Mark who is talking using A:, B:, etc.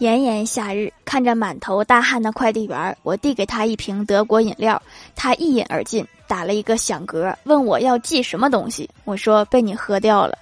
A: 炎炎夏日看着满头大汗的快递员我递给他一瓶德国饮料他一饮而尽打了一个响嗝问我要寄什么东西我说被你喝掉了。